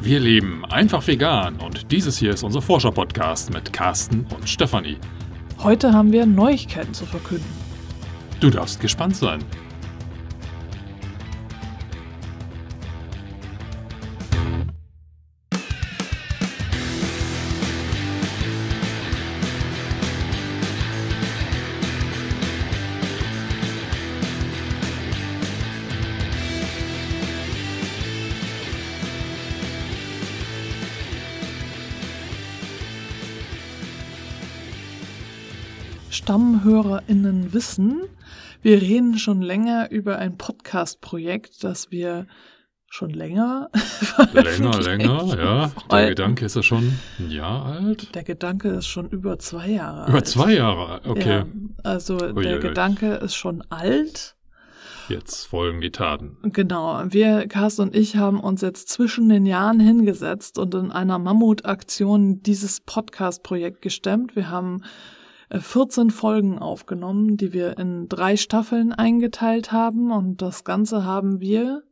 Wir leben einfach vegan und dieses hier ist unser Forscher-Podcast mit Carsten und Stefanie. Heute haben wir Neuigkeiten zu verkünden. Du darfst gespannt sein. StammhörerInnen wissen, wir reden schon länger über ein Podcast-Projekt, das wir schon länger. länger, länger, ja. Der Gedanke ist ja schon ein Jahr alt. Der Gedanke ist schon über zwei Jahre alt. Über zwei Jahre, okay. Ja, also Uiuiui. der Gedanke ist schon alt. Jetzt folgen die Taten. Genau. Wir, Carsten und ich, haben uns jetzt zwischen den Jahren hingesetzt und in einer Mammutaktion dieses Podcast-Projekt gestemmt. Wir haben 14 Folgen aufgenommen, die wir in drei Staffeln eingeteilt haben und das Ganze haben wir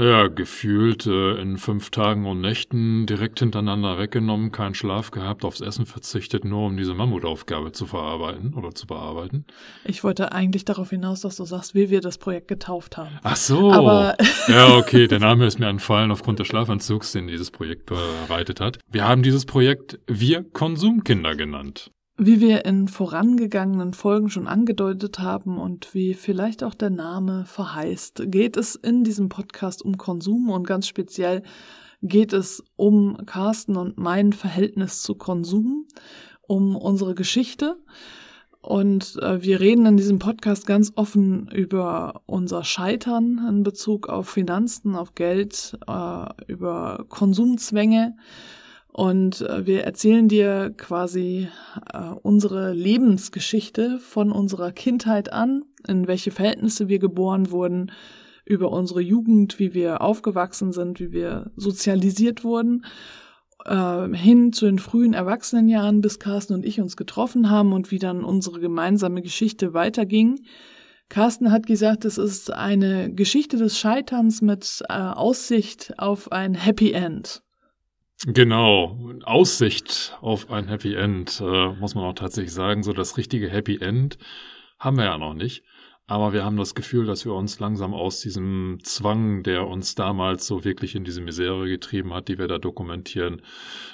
naja, gefühlt äh, in fünf Tagen und Nächten direkt hintereinander weggenommen, keinen Schlaf gehabt, aufs Essen verzichtet, nur um diese Mammutaufgabe zu verarbeiten oder zu bearbeiten. Ich wollte eigentlich darauf hinaus, dass du sagst, wie wir das Projekt getauft haben. Ach so. Aber ja, okay, der Name ist mir entfallen aufgrund des Schlafanzugs, den dieses Projekt bereitet hat. Wir haben dieses Projekt Wir Konsumkinder genannt. Wie wir in vorangegangenen Folgen schon angedeutet haben und wie vielleicht auch der Name verheißt, geht es in diesem Podcast um Konsum und ganz speziell geht es um Carsten und mein Verhältnis zu Konsum, um unsere Geschichte. Und äh, wir reden in diesem Podcast ganz offen über unser Scheitern in Bezug auf Finanzen, auf Geld, äh, über Konsumzwänge und äh, wir erzählen dir quasi äh, unsere Lebensgeschichte von unserer Kindheit an, in welche Verhältnisse wir geboren wurden, über unsere Jugend, wie wir aufgewachsen sind, wie wir sozialisiert wurden, äh, hin zu den frühen Erwachsenenjahren, bis Carsten und ich uns getroffen haben und wie dann unsere gemeinsame Geschichte weiterging. Carsten hat gesagt, es ist eine Geschichte des Scheiterns mit äh, Aussicht auf ein Happy End. Genau, Aussicht auf ein Happy End, äh, muss man auch tatsächlich sagen. So das richtige Happy End haben wir ja noch nicht. Aber wir haben das Gefühl, dass wir uns langsam aus diesem Zwang, der uns damals so wirklich in diese Misere getrieben hat, die wir da dokumentieren,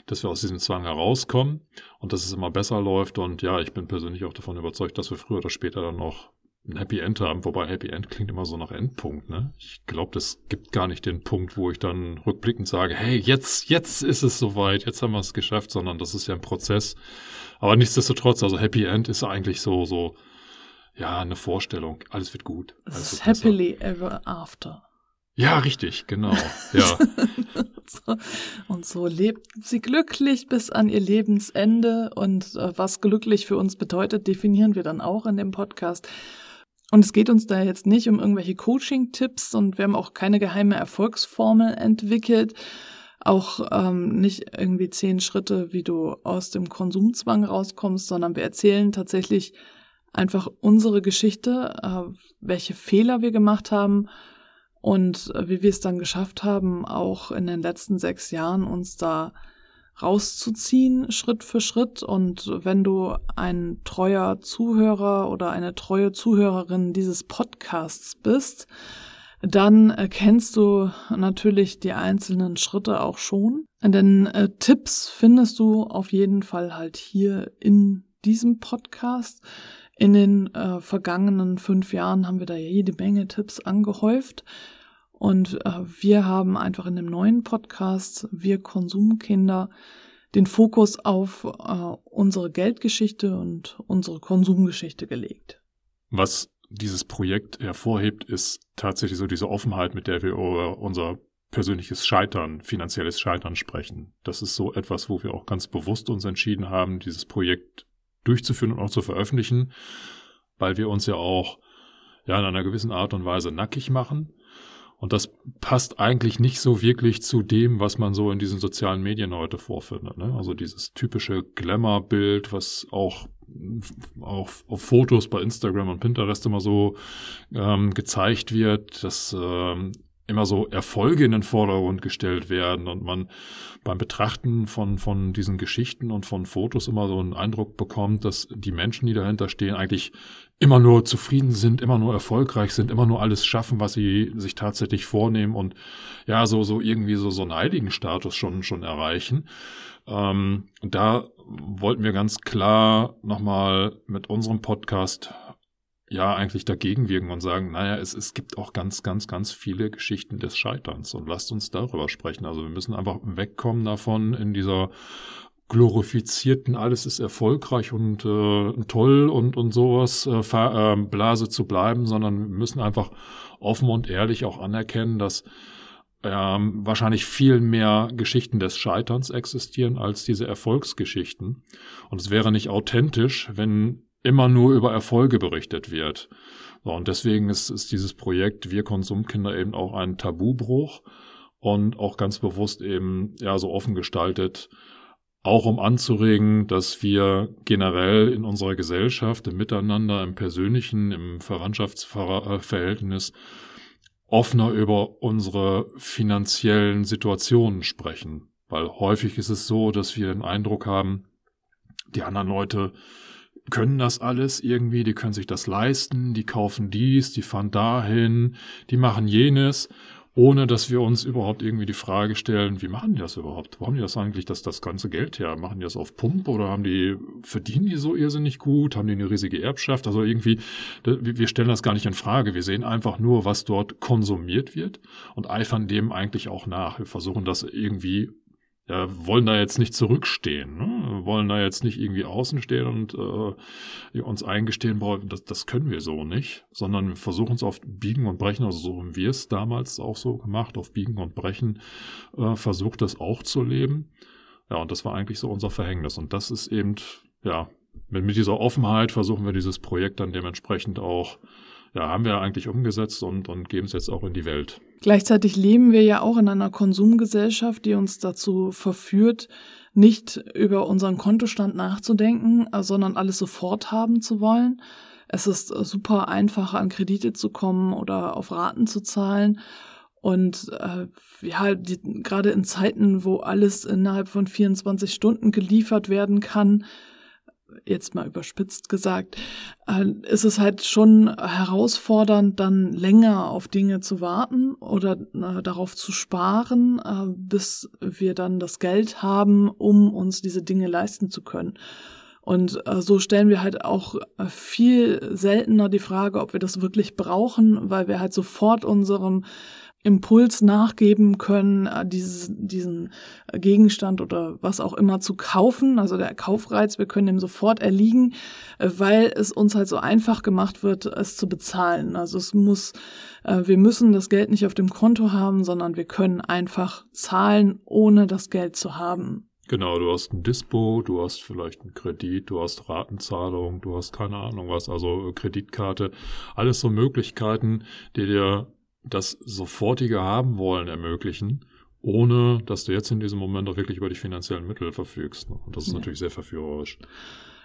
dass wir aus diesem Zwang herauskommen und dass es immer besser läuft. Und ja, ich bin persönlich auch davon überzeugt, dass wir früher oder später dann noch ein Happy End haben, wobei Happy End klingt immer so nach Endpunkt, ne? Ich glaube, das gibt gar nicht den Punkt, wo ich dann rückblickend sage, hey, jetzt, jetzt ist es soweit, jetzt haben wir es geschafft, sondern das ist ja ein Prozess. Aber nichtsdestotrotz, also Happy End ist eigentlich so, so, ja, eine Vorstellung. Alles wird gut. Alles wird happily besser. ever after. Ja, richtig, genau. Ja. und so lebt sie glücklich bis an ihr Lebensende. Und äh, was glücklich für uns bedeutet, definieren wir dann auch in dem Podcast. Und es geht uns da jetzt nicht um irgendwelche Coaching-Tipps und wir haben auch keine geheime Erfolgsformel entwickelt. Auch ähm, nicht irgendwie zehn Schritte, wie du aus dem Konsumzwang rauskommst, sondern wir erzählen tatsächlich einfach unsere Geschichte, äh, welche Fehler wir gemacht haben und äh, wie wir es dann geschafft haben, auch in den letzten sechs Jahren uns da rauszuziehen, Schritt für Schritt. Und wenn du ein treuer Zuhörer oder eine treue Zuhörerin dieses Podcasts bist, dann kennst du natürlich die einzelnen Schritte auch schon. Denn äh, Tipps findest du auf jeden Fall halt hier in diesem Podcast. In den äh, vergangenen fünf Jahren haben wir da jede Menge Tipps angehäuft. Und äh, wir haben einfach in dem neuen Podcast, wir Konsumkinder, den Fokus auf äh, unsere Geldgeschichte und unsere Konsumgeschichte gelegt. Was dieses Projekt hervorhebt, ist tatsächlich so diese Offenheit, mit der wir über unser persönliches Scheitern, finanzielles Scheitern sprechen. Das ist so etwas, wo wir auch ganz bewusst uns entschieden haben, dieses Projekt durchzuführen und auch zu veröffentlichen, weil wir uns ja auch ja in einer gewissen Art und Weise nackig machen und das passt eigentlich nicht so wirklich zu dem, was man so in diesen sozialen Medien heute vorfindet. Ne? Also dieses typische Glamour-Bild, was auch, auch auf Fotos bei Instagram und Pinterest immer so ähm, gezeigt wird, dass ähm, immer so Erfolge in den Vordergrund gestellt werden und man beim Betrachten von, von diesen Geschichten und von Fotos immer so einen Eindruck bekommt, dass die Menschen, die dahinter stehen, eigentlich immer nur zufrieden sind, immer nur erfolgreich sind, immer nur alles schaffen, was sie sich tatsächlich vornehmen und ja, so, so irgendwie so, so einen heiligen Status schon, schon erreichen. Ähm, da wollten wir ganz klar nochmal mit unserem Podcast ja eigentlich dagegen wirken und sagen, naja, es, es gibt auch ganz, ganz, ganz viele Geschichten des Scheiterns und lasst uns darüber sprechen. Also wir müssen einfach wegkommen davon in dieser glorifizierten, alles ist erfolgreich und äh, toll und, und sowas äh, äh, Blase zu bleiben, sondern wir müssen einfach offen und ehrlich auch anerkennen, dass ähm, wahrscheinlich viel mehr Geschichten des Scheiterns existieren als diese Erfolgsgeschichten. Und es wäre nicht authentisch, wenn immer nur über Erfolge berichtet wird. So, und deswegen ist, ist dieses Projekt Wir Konsumkinder eben auch ein Tabubruch und auch ganz bewusst eben ja so offen gestaltet, auch um anzuregen, dass wir generell in unserer Gesellschaft, im Miteinander, im persönlichen, im Verwandtschaftsverhältnis offener über unsere finanziellen Situationen sprechen. Weil häufig ist es so, dass wir den Eindruck haben, die anderen Leute können das alles irgendwie, die können sich das leisten, die kaufen dies, die fahren dahin, die machen jenes, ohne dass wir uns überhaupt irgendwie die Frage stellen, wie machen die das überhaupt? Wo haben die das eigentlich, dass das ganze Geld her? Machen die das auf Pump oder haben die, verdienen die so irrsinnig gut? Haben die eine riesige Erbschaft? Also irgendwie, wir stellen das gar nicht in Frage. Wir sehen einfach nur, was dort konsumiert wird und eifern dem eigentlich auch nach. Wir versuchen das irgendwie ja, wollen da jetzt nicht zurückstehen, ne? wollen da jetzt nicht irgendwie außen stehen und äh, uns eingestehen, boah, das, das können wir so nicht, sondern wir versuchen es auf Biegen und Brechen, also so haben wir es damals auch so gemacht, auf Biegen und Brechen äh, versucht das auch zu leben. Ja, und das war eigentlich so unser Verhängnis. Und das ist eben, ja, mit, mit dieser Offenheit versuchen wir dieses Projekt dann dementsprechend auch ja, haben wir eigentlich umgesetzt und, und geben es jetzt auch in die Welt. Gleichzeitig leben wir ja auch in einer Konsumgesellschaft, die uns dazu verführt, nicht über unseren Kontostand nachzudenken, sondern alles sofort haben zu wollen. Es ist super einfach, an Kredite zu kommen oder auf Raten zu zahlen. Und äh, ja, die, gerade in Zeiten, wo alles innerhalb von 24 Stunden geliefert werden kann, jetzt mal überspitzt gesagt, äh, ist es halt schon herausfordernd, dann länger auf Dinge zu warten oder äh, darauf zu sparen, äh, bis wir dann das Geld haben, um uns diese Dinge leisten zu können. Und so stellen wir halt auch viel seltener die Frage, ob wir das wirklich brauchen, weil wir halt sofort unserem Impuls nachgeben können, äh, dieses, diesen Gegenstand oder was auch immer zu kaufen. Also der Kaufreiz, wir können dem sofort erliegen, äh, weil es uns halt so einfach gemacht wird, es zu bezahlen. Also es muss, äh, wir müssen das Geld nicht auf dem Konto haben, sondern wir können einfach zahlen, ohne das Geld zu haben. Genau, du hast ein Dispo, du hast vielleicht einen Kredit, du hast Ratenzahlung, du hast keine Ahnung was, also Kreditkarte, alles so Möglichkeiten, die dir das sofortige Haben wollen ermöglichen, ohne dass du jetzt in diesem Moment auch wirklich über die finanziellen Mittel verfügst. Und das ist ja. natürlich sehr verführerisch.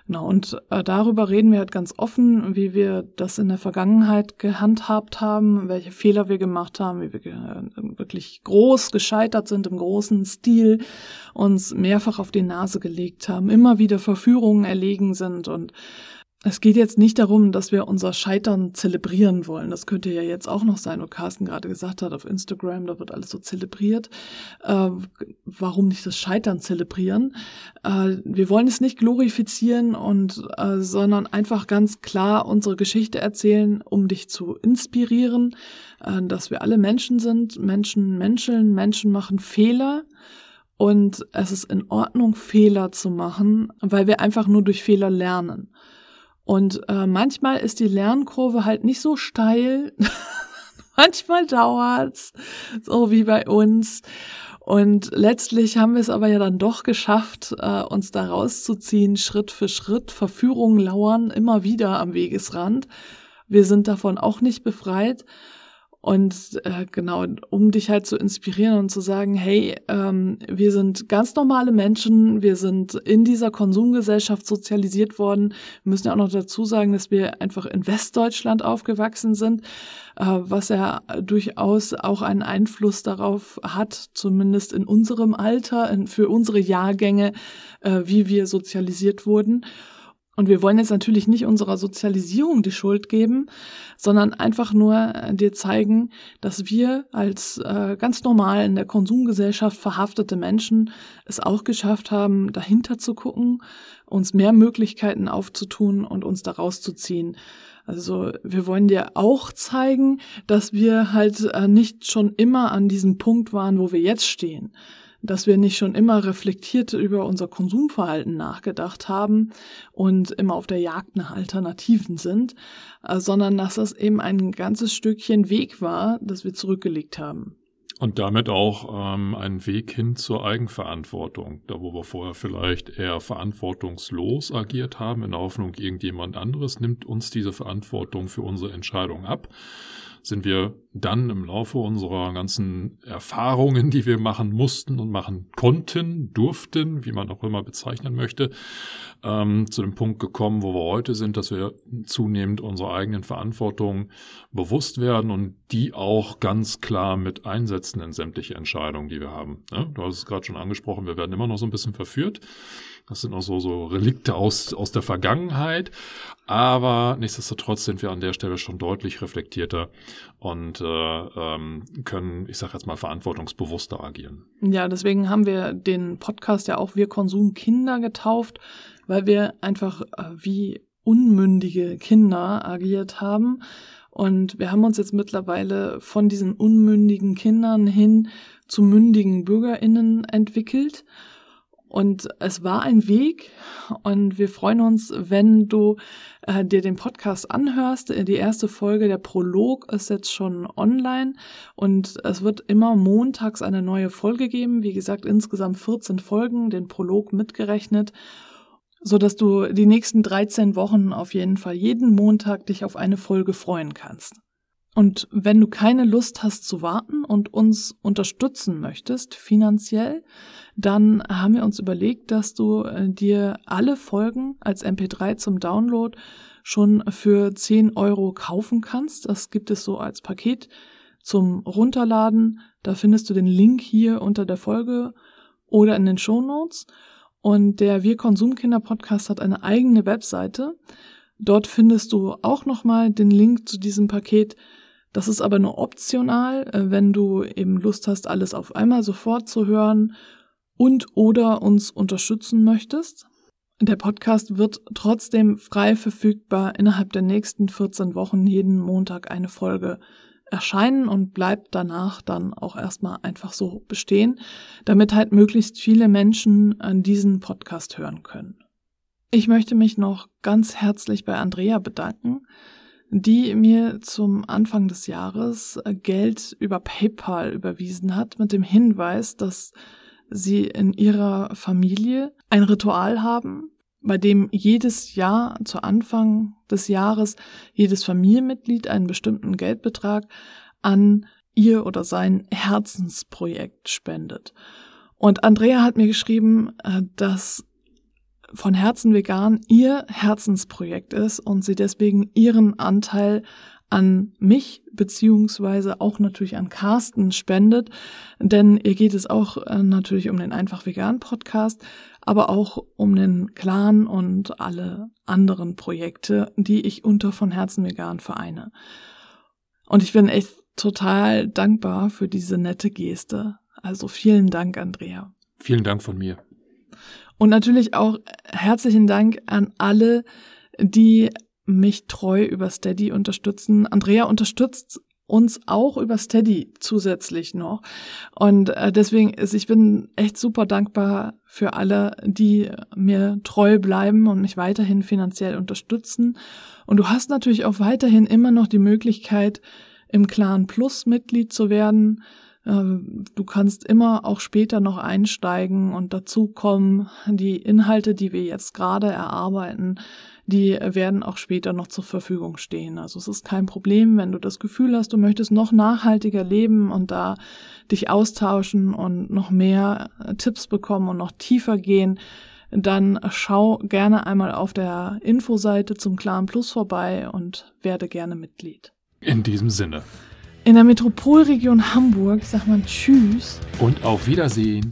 Genau, und äh, darüber reden wir halt ganz offen, wie wir das in der Vergangenheit gehandhabt haben, welche Fehler wir gemacht haben, wie wir äh, wirklich groß gescheitert sind im großen Stil, uns mehrfach auf die Nase gelegt haben, immer wieder Verführungen erlegen sind und es geht jetzt nicht darum, dass wir unser Scheitern zelebrieren wollen. Das könnte ja jetzt auch noch sein, wo Carsten gerade gesagt hat, auf Instagram, da wird alles so zelebriert. Äh, warum nicht das Scheitern zelebrieren? Äh, wir wollen es nicht glorifizieren und, äh, sondern einfach ganz klar unsere Geschichte erzählen, um dich zu inspirieren, äh, dass wir alle Menschen sind. Menschen menscheln, Menschen machen Fehler. Und es ist in Ordnung, Fehler zu machen, weil wir einfach nur durch Fehler lernen. Und äh, manchmal ist die Lernkurve halt nicht so steil. manchmal dauert's, so wie bei uns. Und letztlich haben wir es aber ja dann doch geschafft, äh, uns da rauszuziehen, Schritt für Schritt. Verführungen lauern immer wieder am Wegesrand. Wir sind davon auch nicht befreit. Und äh, genau, um dich halt zu inspirieren und zu sagen, hey, ähm, wir sind ganz normale Menschen, wir sind in dieser Konsumgesellschaft sozialisiert worden. Wir müssen ja auch noch dazu sagen, dass wir einfach in Westdeutschland aufgewachsen sind, äh, was ja durchaus auch einen Einfluss darauf hat, zumindest in unserem Alter, in, für unsere Jahrgänge, äh, wie wir sozialisiert wurden. Und wir wollen jetzt natürlich nicht unserer Sozialisierung die Schuld geben, sondern einfach nur äh, dir zeigen, dass wir als äh, ganz normal in der Konsumgesellschaft verhaftete Menschen es auch geschafft haben, dahinter zu gucken, uns mehr Möglichkeiten aufzutun und uns da rauszuziehen. Also wir wollen dir auch zeigen, dass wir halt äh, nicht schon immer an diesem Punkt waren, wo wir jetzt stehen dass wir nicht schon immer reflektiert über unser Konsumverhalten nachgedacht haben und immer auf der Jagd nach Alternativen sind, äh, sondern dass das eben ein ganzes Stückchen Weg war, das wir zurückgelegt haben. Und damit auch ähm, ein Weg hin zur Eigenverantwortung, da wo wir vorher vielleicht eher verantwortungslos agiert haben, in der Hoffnung, irgendjemand anderes nimmt uns diese Verantwortung für unsere Entscheidung ab sind wir dann im Laufe unserer ganzen Erfahrungen, die wir machen mussten und machen konnten, durften, wie man auch immer bezeichnen möchte, ähm, zu dem Punkt gekommen, wo wir heute sind, dass wir zunehmend unserer eigenen Verantwortung bewusst werden und die auch ganz klar mit einsetzen in sämtliche Entscheidungen, die wir haben. Ja, du hast es gerade schon angesprochen, wir werden immer noch so ein bisschen verführt. Das sind auch so, so Relikte aus, aus der Vergangenheit. Aber nichtsdestotrotz sind wir an der Stelle schon deutlich reflektierter und äh, ähm, können, ich sage jetzt mal, verantwortungsbewusster agieren. Ja, deswegen haben wir den Podcast ja auch Wir Konsumkinder getauft, weil wir einfach äh, wie unmündige Kinder agiert haben. Und wir haben uns jetzt mittlerweile von diesen unmündigen Kindern hin zu mündigen BürgerInnen entwickelt. Und es war ein Weg und wir freuen uns, wenn du äh, dir den Podcast anhörst. Die erste Folge, der Prolog, ist jetzt schon online und es wird immer montags eine neue Folge geben. Wie gesagt, insgesamt 14 Folgen, den Prolog mitgerechnet, so dass du die nächsten 13 Wochen auf jeden Fall jeden Montag dich auf eine Folge freuen kannst. Und wenn du keine Lust hast zu warten und uns unterstützen möchtest finanziell, dann haben wir uns überlegt, dass du äh, dir alle Folgen als MP3 zum Download schon für 10 Euro kaufen kannst. Das gibt es so als Paket zum Runterladen. Da findest du den Link hier unter der Folge oder in den Show Notes. Und der Wir Konsumkinder Podcast hat eine eigene Webseite. Dort findest du auch nochmal den Link zu diesem Paket. Das ist aber nur optional, äh, wenn du eben Lust hast, alles auf einmal sofort zu hören und oder uns unterstützen möchtest. Der Podcast wird trotzdem frei verfügbar innerhalb der nächsten 14 Wochen jeden Montag eine Folge erscheinen und bleibt danach dann auch erstmal einfach so bestehen, damit halt möglichst viele Menschen an diesen Podcast hören können. Ich möchte mich noch ganz herzlich bei Andrea bedanken, die mir zum Anfang des Jahres Geld über PayPal überwiesen hat mit dem Hinweis, dass sie in ihrer Familie ein Ritual haben, bei dem jedes Jahr zu Anfang des Jahres jedes Familienmitglied einen bestimmten Geldbetrag an ihr oder sein Herzensprojekt spendet. Und Andrea hat mir geschrieben, äh, dass von Herzen vegan ihr Herzensprojekt ist und sie deswegen ihren Anteil an mich beziehungsweise auch natürlich an Carsten spendet, denn ihr geht es auch äh, natürlich um den einfach vegan Podcast, aber auch um den Clan und alle anderen Projekte, die ich unter von Herzen vegan vereine. Und ich bin echt total dankbar für diese nette Geste. Also vielen Dank, Andrea. Vielen Dank von mir. Und natürlich auch herzlichen Dank an alle, die mich treu über Steady unterstützen. Andrea unterstützt uns auch über Steady zusätzlich noch. Und äh, deswegen ist, ich bin echt super dankbar für alle, die mir treu bleiben und mich weiterhin finanziell unterstützen. Und du hast natürlich auch weiterhin immer noch die Möglichkeit, im Clan Plus Mitglied zu werden. Äh, du kannst immer auch später noch einsteigen und dazu kommen, die Inhalte, die wir jetzt gerade erarbeiten, die werden auch später noch zur Verfügung stehen. Also es ist kein Problem, wenn du das Gefühl hast, du möchtest noch nachhaltiger leben und da dich austauschen und noch mehr Tipps bekommen und noch tiefer gehen, dann schau gerne einmal auf der Infoseite zum Clan Plus vorbei und werde gerne Mitglied. In diesem Sinne. In der Metropolregion Hamburg sagt man Tschüss. Und auf Wiedersehen.